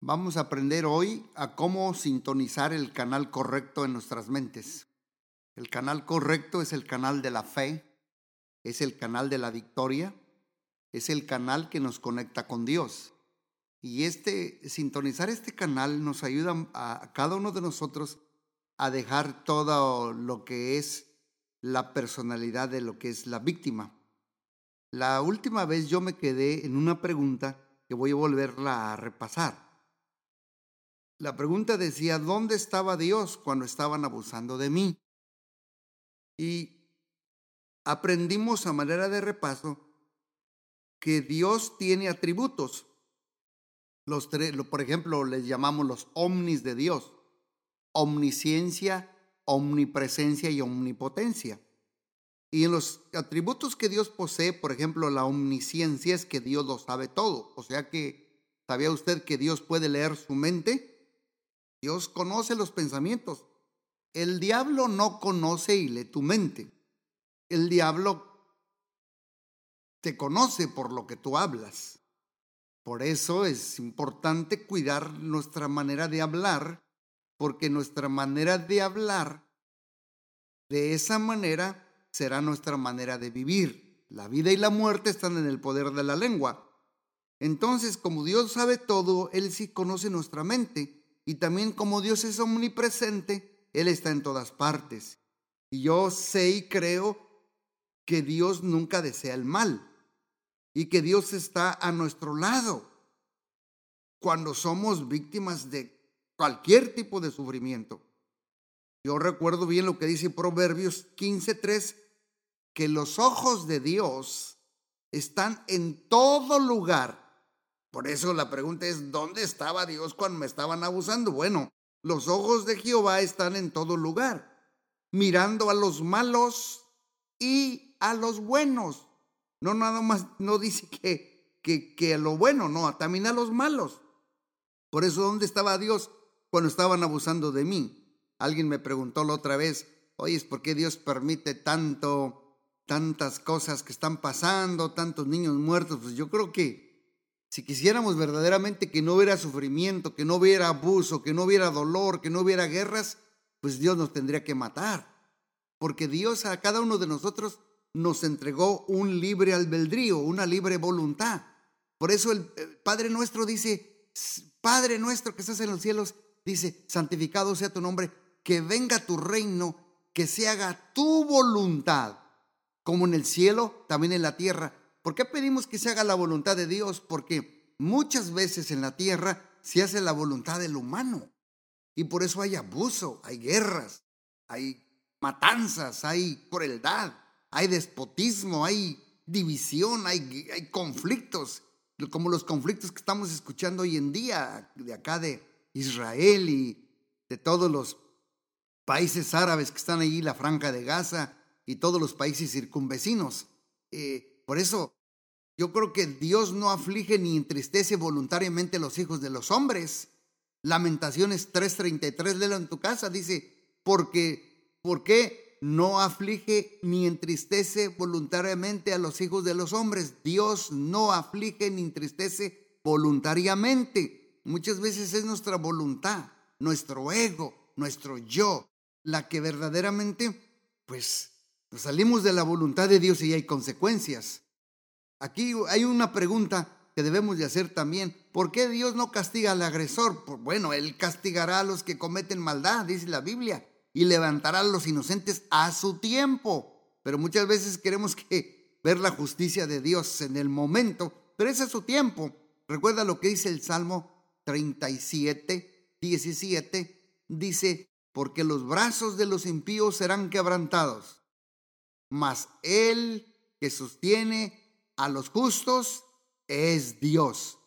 Vamos a aprender hoy a cómo sintonizar el canal correcto en nuestras mentes. El canal correcto es el canal de la fe, es el canal de la victoria, es el canal que nos conecta con Dios. Y este sintonizar este canal nos ayuda a cada uno de nosotros a dejar todo lo que es la personalidad de lo que es la víctima. La última vez yo me quedé en una pregunta que voy a volverla a repasar. La pregunta decía, ¿dónde estaba Dios cuando estaban abusando de mí? Y aprendimos a manera de repaso que Dios tiene atributos. Los tres, por ejemplo, les llamamos los omnis de Dios. Omnisciencia, omnipresencia y omnipotencia. Y en los atributos que Dios posee, por ejemplo, la omnisciencia es que Dios lo sabe todo. O sea que, ¿sabía usted que Dios puede leer su mente? Dios conoce los pensamientos. El diablo no conoce y lee tu mente. El diablo te conoce por lo que tú hablas. Por eso es importante cuidar nuestra manera de hablar, porque nuestra manera de hablar, de esa manera, será nuestra manera de vivir. La vida y la muerte están en el poder de la lengua. Entonces, como Dios sabe todo, Él sí conoce nuestra mente y también como Dios es omnipresente, Él está en todas partes. Y yo sé y creo que Dios nunca desea el mal y que Dios está a nuestro lado cuando somos víctimas de cualquier tipo de sufrimiento. Yo recuerdo bien lo que dice Proverbios 15:3, que los ojos de Dios están en todo lugar por eso la pregunta es, ¿dónde estaba Dios cuando me estaban abusando? Bueno, los ojos de Jehová están en todo lugar, mirando a los malos y a los buenos. No nada más, no dice que, que, que a lo bueno, no, también a los malos. Por eso, ¿dónde estaba Dios cuando estaban abusando de mí? Alguien me preguntó la otra vez, oye, ¿por qué Dios permite tanto, tantas cosas que están pasando, tantos niños muertos? Pues yo creo que si quisiéramos verdaderamente que no hubiera sufrimiento, que no hubiera abuso, que no hubiera dolor, que no hubiera guerras, pues Dios nos tendría que matar. Porque Dios a cada uno de nosotros nos entregó un libre albedrío, una libre voluntad. Por eso el Padre nuestro dice, Padre nuestro que estás en los cielos, dice, santificado sea tu nombre, que venga tu reino, que se haga tu voluntad, como en el cielo, también en la tierra. ¿Por qué pedimos que se haga la voluntad de Dios? Porque muchas veces en la tierra se hace la voluntad del humano. Y por eso hay abuso, hay guerras, hay matanzas, hay crueldad, hay despotismo, hay división, hay, conflictos, como los conflictos que estamos escuchando hoy en día de acá de Israel y de todos los países árabes que están allí, la franja de Gaza y todos los países circunvecinos. Eh, por eso yo creo que Dios no aflige ni entristece voluntariamente a los hijos de los hombres. Lamentaciones 3:33, léelo en tu casa, dice, porque, ¿por qué no aflige ni entristece voluntariamente a los hijos de los hombres? Dios no aflige ni entristece voluntariamente. Muchas veces es nuestra voluntad, nuestro ego, nuestro yo, la que verdaderamente, pues, salimos de la voluntad de Dios y hay consecuencias. Aquí hay una pregunta que debemos de hacer también. ¿Por qué Dios no castiga al agresor? Pues bueno, Él castigará a los que cometen maldad, dice la Biblia, y levantará a los inocentes a su tiempo. Pero muchas veces queremos que ver la justicia de Dios en el momento, pero ese es su tiempo. Recuerda lo que dice el Salmo 37, 17, dice, porque los brazos de los impíos serán quebrantados, mas Él que sostiene a los justos es Dios.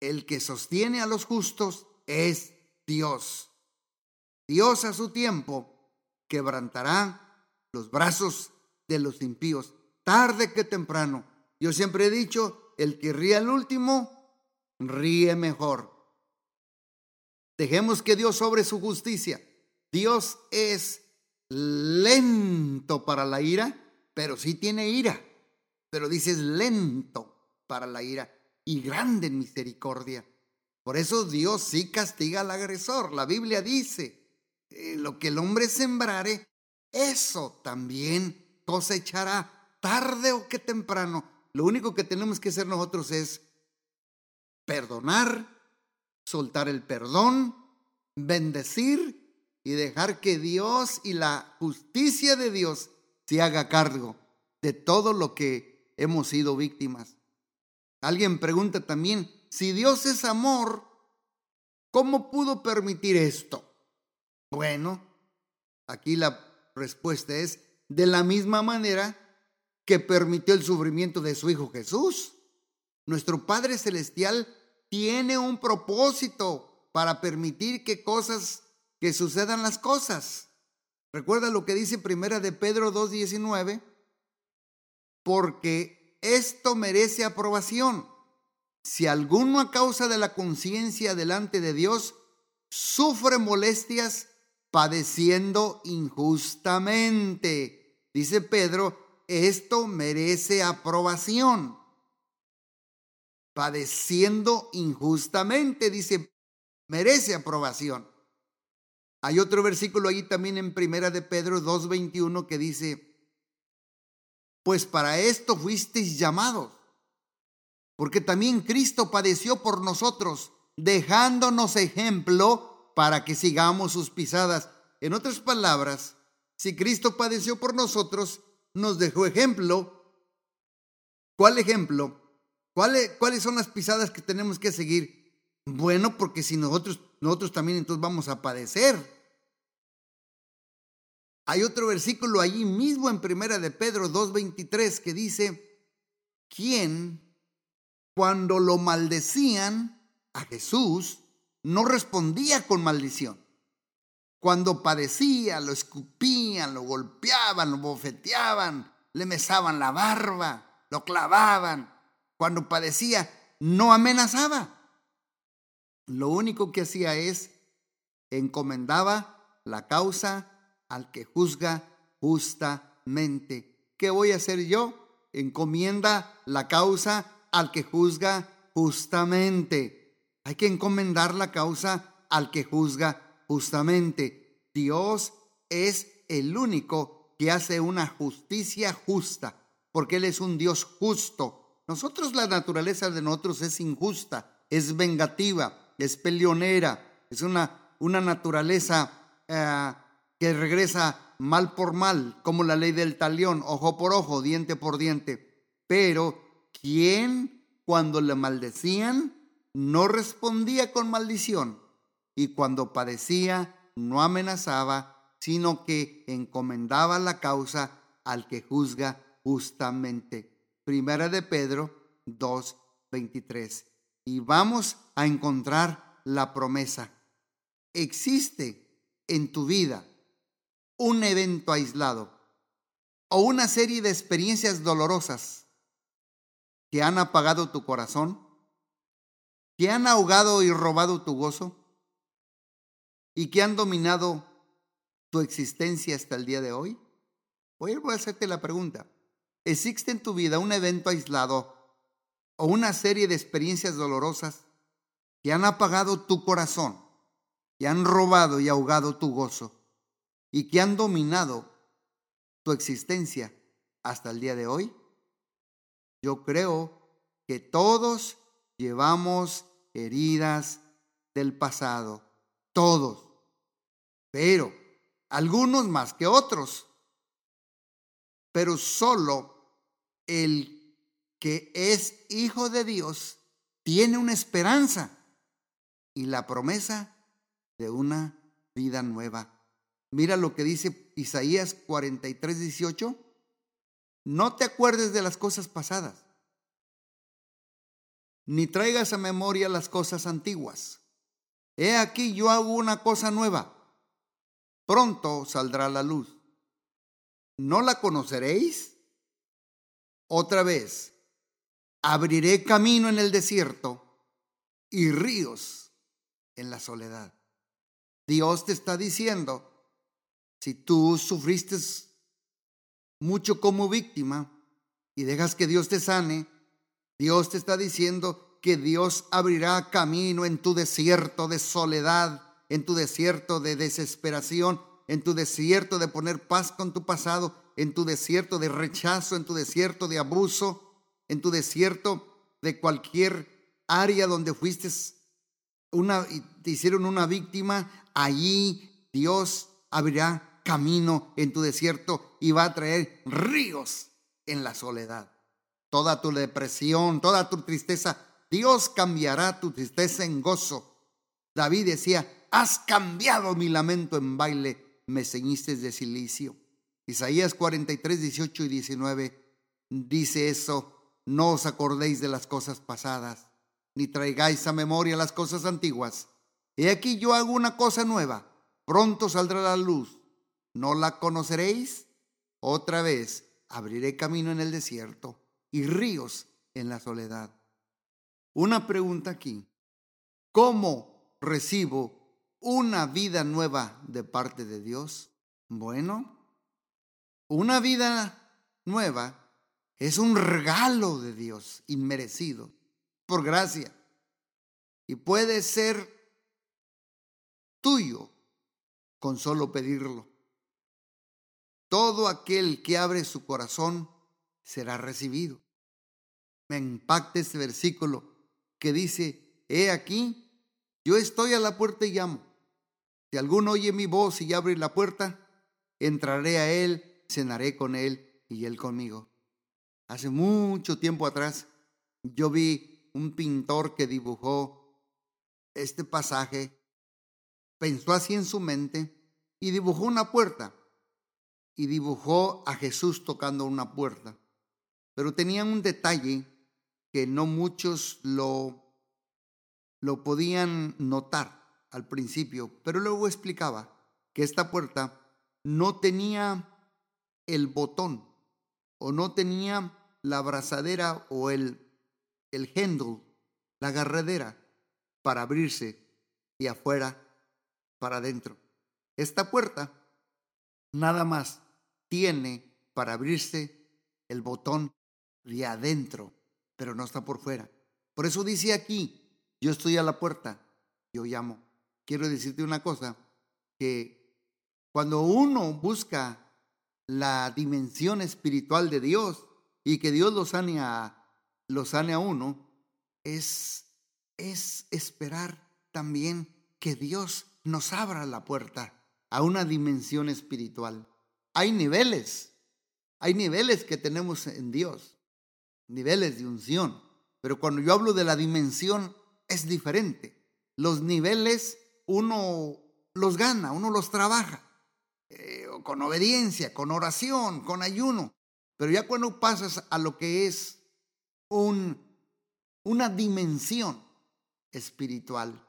El que sostiene a los justos es Dios. Dios a su tiempo quebrantará los brazos de los impíos, tarde que temprano. Yo siempre he dicho, el que ríe al último, ríe mejor. Dejemos que Dios sobre su justicia. Dios es lento para la ira, pero sí tiene ira pero dices lento para la ira y grande en misericordia. Por eso Dios sí castiga al agresor. La Biblia dice, eh, lo que el hombre sembrare, eso también cosechará tarde o que temprano. Lo único que tenemos que hacer nosotros es perdonar, soltar el perdón, bendecir y dejar que Dios y la justicia de Dios se haga cargo de todo lo que hemos sido víctimas. Alguien pregunta también, si Dios es amor, ¿cómo pudo permitir esto? Bueno, aquí la respuesta es de la misma manera que permitió el sufrimiento de su Hijo Jesús. Nuestro Padre Celestial tiene un propósito para permitir que cosas, que sucedan las cosas. Recuerda lo que dice Primera de Pedro 2.19, porque esto merece aprobación. Si alguno a causa de la conciencia delante de Dios sufre molestias padeciendo injustamente, dice Pedro, esto merece aprobación padeciendo injustamente, dice, merece aprobación. Hay otro versículo ahí también en Primera de Pedro 2:21 que dice, pues para esto fuisteis llamados, porque también Cristo padeció por nosotros, dejándonos ejemplo para que sigamos sus pisadas. En otras palabras, si Cristo padeció por nosotros, nos dejó ejemplo. ¿Cuál ejemplo? ¿Cuáles, son las pisadas que tenemos que seguir? Bueno, porque si nosotros, nosotros también entonces vamos a padecer. Hay otro versículo allí mismo en Primera de Pedro 2.23 que dice, ¿quién cuando lo maldecían a Jesús no respondía con maldición? Cuando padecía, lo escupían, lo golpeaban, lo bofeteaban, le mesaban la barba, lo clavaban cuando padecía, no amenazaba. Lo único que hacía es encomendaba la causa al que juzga justamente. ¿Qué voy a hacer yo? Encomienda la causa al que juzga justamente. Hay que encomendar la causa al que juzga justamente. Dios es el único que hace una justicia justa, porque Él es un Dios justo nosotros la naturaleza de nosotros es injusta, es vengativa, es peleonera, es una, una naturaleza eh, que regresa mal por mal, como la ley del talión, ojo por ojo, diente por diente. Pero, ¿quién cuando le maldecían no respondía con maldición? Y cuando padecía no amenazaba, sino que encomendaba la causa al que juzga justamente. Primera de Pedro 2, 23. Y vamos a encontrar la promesa. Existe en tu vida un evento aislado o una serie de experiencias dolorosas que han apagado tu corazón, que han ahogado y robado tu gozo y que han dominado tu existencia hasta el día de hoy? Voy a hacerte la pregunta. ¿Existe en tu vida un evento aislado o una serie de experiencias dolorosas que han apagado tu corazón, que han robado y ahogado tu gozo y que han dominado tu existencia hasta el día de hoy? Yo creo que todos llevamos heridas del pasado, todos, pero algunos más que otros, pero solo el que es hijo de Dios tiene una esperanza y la promesa de una vida nueva. Mira lo que dice Isaías 43, 18. No te acuerdes de las cosas pasadas, ni traigas a memoria las cosas antiguas. He aquí yo hago una cosa nueva. Pronto saldrá la luz. ¿No la conoceréis? Otra vez, abriré camino en el desierto y ríos en la soledad. Dios te está diciendo, si tú sufriste mucho como víctima y dejas que Dios te sane, Dios te está diciendo que Dios abrirá camino en tu desierto de soledad, en tu desierto de desesperación, en tu desierto de poner paz con tu pasado, en tu desierto de rechazo, en tu desierto de abuso, en tu desierto de cualquier área donde fuiste una, te hicieron una víctima, allí Dios abrirá camino en tu desierto y va a traer ríos en la soledad. Toda tu depresión, toda tu tristeza, Dios cambiará tu tristeza en gozo. David decía, has cambiado mi lamento en baile, me ceñiste de silicio. Isaías 43, 18 y 19 dice eso, no os acordéis de las cosas pasadas, ni traigáis a memoria las cosas antiguas. He aquí yo hago una cosa nueva, pronto saldrá la luz. ¿No la conoceréis? Otra vez abriré camino en el desierto y ríos en la soledad. Una pregunta aquí. ¿Cómo recibo una vida nueva de parte de Dios? Bueno, una vida nueva es un regalo de Dios inmerecido por gracia y puede ser tuyo con solo pedirlo. Todo aquel que abre su corazón será recibido. Me impacta este versículo que dice, he aquí, yo estoy a la puerta y llamo. Si alguno oye mi voz y abre la puerta, entraré a él, cenaré con él y él conmigo. Hace mucho tiempo atrás, yo vi un pintor que dibujó este pasaje, pensó así en su mente y dibujó una puerta y dibujó a Jesús tocando una puerta. Pero tenía un detalle que no muchos lo, lo podían notar al principio, pero luego explicaba que esta puerta no tenía el botón o no tenía la abrazadera o el, el handle, la agarradera para abrirse y afuera para adentro. Esta puerta nada más tiene para abrirse el botón de adentro, pero no está por fuera. Por eso dice aquí, yo estoy a la puerta, yo llamo. Quiero decirte una cosa, que cuando uno busca la dimensión espiritual de Dios y que Dios lo sane a, lo sane a uno, es, es esperar también que Dios nos abra la puerta a una dimensión espiritual. Hay niveles, hay niveles que tenemos en Dios, niveles de unción, pero cuando yo hablo de la dimensión es diferente. Los niveles uno los gana, uno los trabaja, eh, con obediencia, con oración, con ayuno, pero ya cuando pasas a lo que es un, una dimensión espiritual,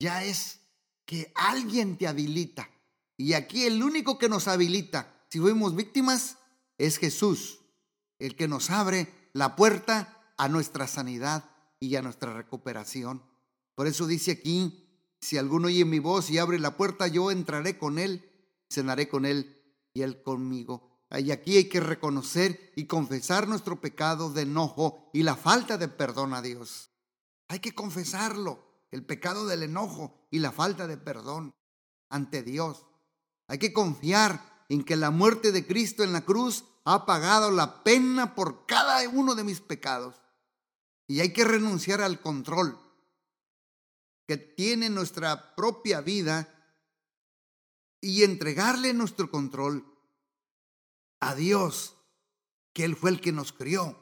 ya es que alguien te habilita y aquí el único que nos habilita, si fuimos víctimas, es Jesús, el que nos abre la puerta a nuestra sanidad y a nuestra recuperación. Por eso dice aquí, si alguno oye mi voz y abre la puerta, yo entraré con él, cenaré con él y él conmigo. Y aquí hay que reconocer y confesar nuestro pecado de enojo y la falta de perdón a Dios. Hay que confesarlo, el pecado del enojo y la falta de perdón ante Dios. Hay que confiar en que la muerte de Cristo en la cruz ha pagado la pena por cada uno de mis pecados. Y hay que renunciar al control que tiene nuestra propia vida y entregarle nuestro control a Dios, que Él fue el que nos crió,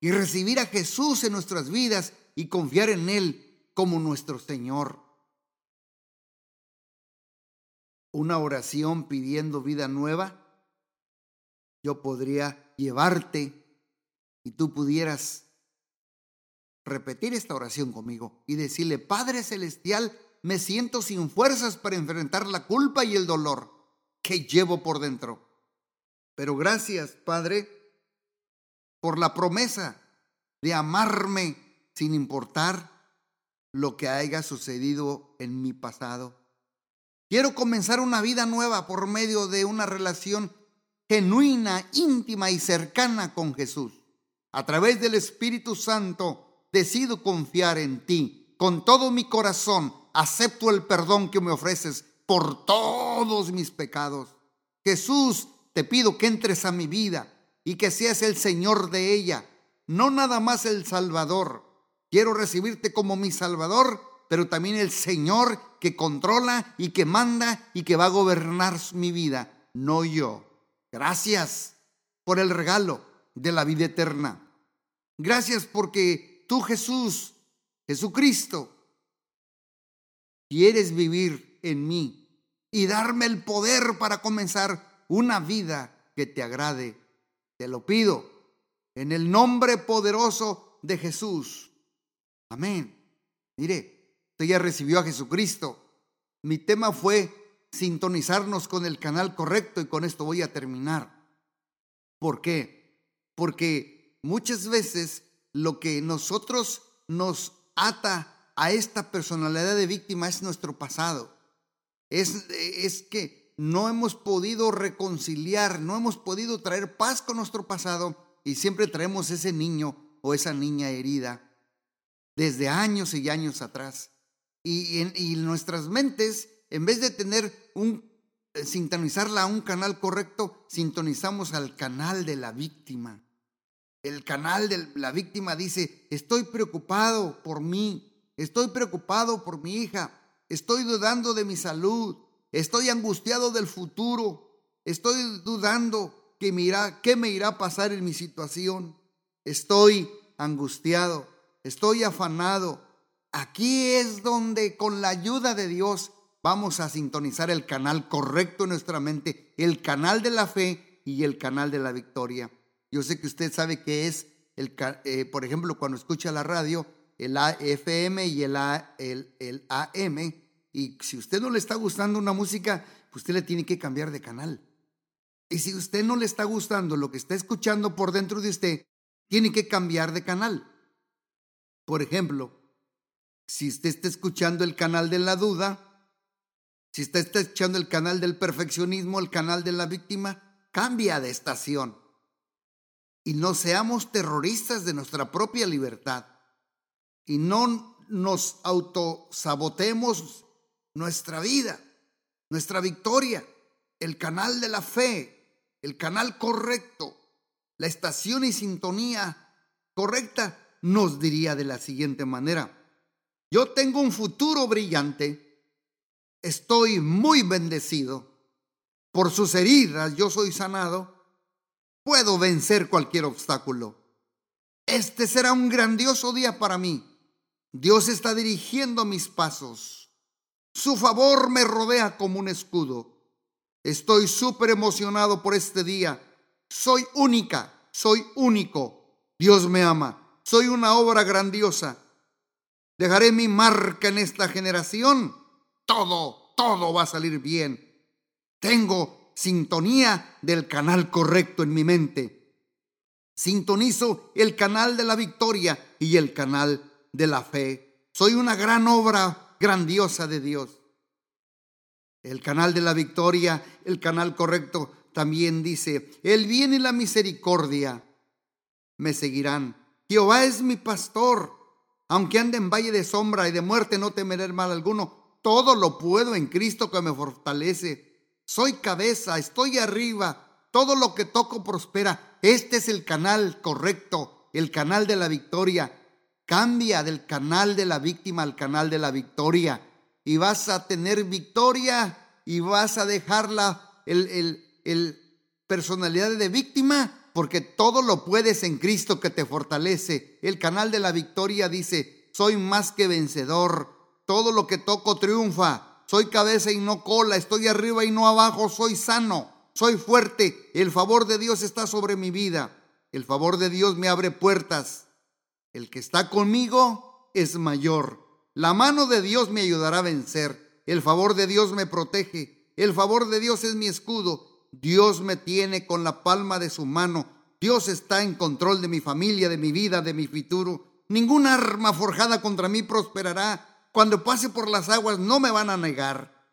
y recibir a Jesús en nuestras vidas y confiar en Él como nuestro Señor. Una oración pidiendo vida nueva, yo podría llevarte y tú pudieras repetir esta oración conmigo y decirle, Padre Celestial, me siento sin fuerzas para enfrentar la culpa y el dolor que llevo por dentro. Pero gracias, Padre, por la promesa de amarme sin importar lo que haya sucedido en mi pasado. Quiero comenzar una vida nueva por medio de una relación genuina, íntima y cercana con Jesús. A través del Espíritu Santo, decido confiar en ti. Con todo mi corazón acepto el perdón que me ofreces por todos mis pecados. Jesús, te pido que entres a mi vida y que seas el Señor de ella, no nada más el Salvador. Quiero recibirte como mi Salvador, pero también el Señor que controla y que manda y que va a gobernar mi vida, no yo. Gracias por el regalo de la vida eterna. Gracias porque tú Jesús, Jesucristo, quieres vivir en mí y darme el poder para comenzar una vida que te agrade. Te lo pido en el nombre poderoso de Jesús. Amén. Mire, usted ya recibió a Jesucristo. Mi tema fue sintonizarnos con el canal correcto y con esto voy a terminar. ¿Por qué? Porque muchas veces lo que nosotros nos ata a esta personalidad de víctima es nuestro pasado. Es, es que no hemos podido reconciliar, no hemos podido traer paz con nuestro pasado y siempre traemos ese niño o esa niña herida desde años y años atrás. Y en nuestras mentes, en vez de tener un, eh, sintonizarla a un canal correcto, sintonizamos al canal de la víctima. El canal de la víctima dice, estoy preocupado por mí, estoy preocupado por mi hija, estoy dudando de mi salud, estoy angustiado del futuro, estoy dudando que me irá, qué me irá a pasar en mi situación, estoy angustiado, estoy afanado. Aquí es donde con la ayuda de Dios vamos a sintonizar el canal correcto en nuestra mente, el canal de la fe y el canal de la victoria. Yo sé que usted sabe que es, el, eh, por ejemplo, cuando escucha la radio, el AFM y el, el, el AM, y si usted no le está gustando una música, pues usted le tiene que cambiar de canal. Y si usted no le está gustando lo que está escuchando por dentro de usted, tiene que cambiar de canal. Por ejemplo, si usted está escuchando el canal de la duda, si usted está escuchando el canal del perfeccionismo, el canal de la víctima, cambia de estación. Y no seamos terroristas de nuestra propia libertad. Y no nos autosabotemos nuestra vida, nuestra victoria, el canal de la fe, el canal correcto, la estación y sintonía correcta, nos diría de la siguiente manera, yo tengo un futuro brillante, estoy muy bendecido, por sus heridas yo soy sanado, puedo vencer cualquier obstáculo. Este será un grandioso día para mí. Dios está dirigiendo mis pasos. Su favor me rodea como un escudo. Estoy súper emocionado por este día. Soy única, soy único. Dios me ama. Soy una obra grandiosa. Dejaré mi marca en esta generación. Todo, todo va a salir bien. Tengo sintonía del canal correcto en mi mente. Sintonizo el canal de la victoria y el canal de la fe. Soy una gran obra grandiosa de Dios. El canal de la victoria, el canal correcto, también dice, el bien y la misericordia me seguirán. Jehová es mi pastor. Aunque ande en valle de sombra y de muerte, no temeré mal alguno. Todo lo puedo en Cristo que me fortalece. Soy cabeza, estoy arriba. Todo lo que toco prospera. Este es el canal correcto, el canal de la victoria. Cambia del canal de la víctima al canal de la victoria y vas a tener victoria y vas a dejarla el, el, personalidad de víctima porque todo lo puedes en Cristo que te fortalece. El canal de la victoria dice, soy más que vencedor, todo lo que toco triunfa, soy cabeza y no cola, estoy arriba y no abajo, soy sano, soy fuerte, el favor de Dios está sobre mi vida, el favor de Dios me abre puertas, el que está conmigo es mayor. La mano de Dios me ayudará a vencer. El favor de Dios me protege. El favor de Dios es mi escudo. Dios me tiene con la palma de su mano. Dios está en control de mi familia, de mi vida, de mi futuro. Ninguna arma forjada contra mí prosperará. Cuando pase por las aguas no me van a negar.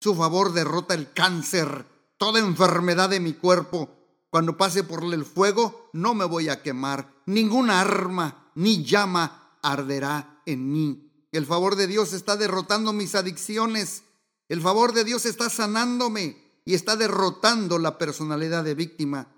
Su favor derrota el cáncer, toda enfermedad de mi cuerpo. Cuando pase por el fuego no me voy a quemar. Ninguna arma ni llama arderá en mí. El favor de Dios está derrotando mis adicciones. El favor de Dios está sanándome y está derrotando la personalidad de víctima.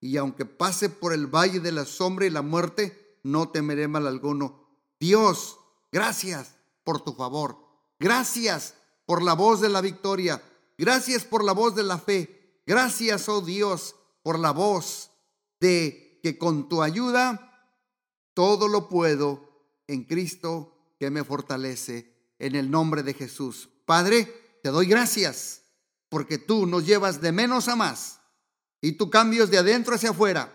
Y aunque pase por el valle de la sombra y la muerte, no temeré mal alguno. Dios, gracias por tu favor. Gracias por la voz de la victoria. Gracias por la voz de la fe. Gracias, oh Dios, por la voz de que con tu ayuda todo lo puedo en Cristo que me fortalece en el nombre de Jesús. Padre, te doy gracias porque tú nos llevas de menos a más y tú cambios de adentro hacia afuera.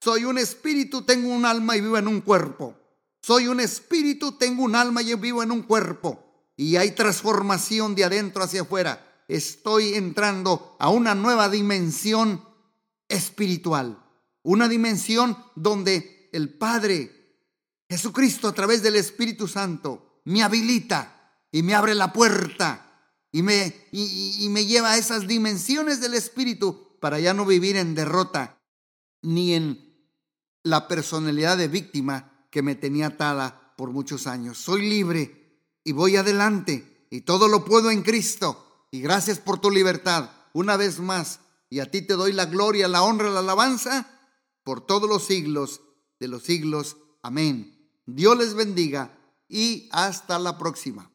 Soy un espíritu, tengo un alma y vivo en un cuerpo. Soy un espíritu, tengo un alma y vivo en un cuerpo. Y hay transformación de adentro hacia afuera. Estoy entrando a una nueva dimensión espiritual. Una dimensión donde el Padre, Jesucristo a través del Espíritu Santo, me habilita y me abre la puerta y me, y, me lleva a esas dimensiones del Espíritu para ya no vivir en derrota ni en la personalidad de víctima que me tenía atada por muchos años. Soy libre y voy adelante y todo lo puedo en Cristo. Y gracias por tu libertad una vez más. Y a ti te doy la gloria, la honra, la alabanza por todos los siglos de los siglos. Amén. Dios les bendiga y hasta la próxima.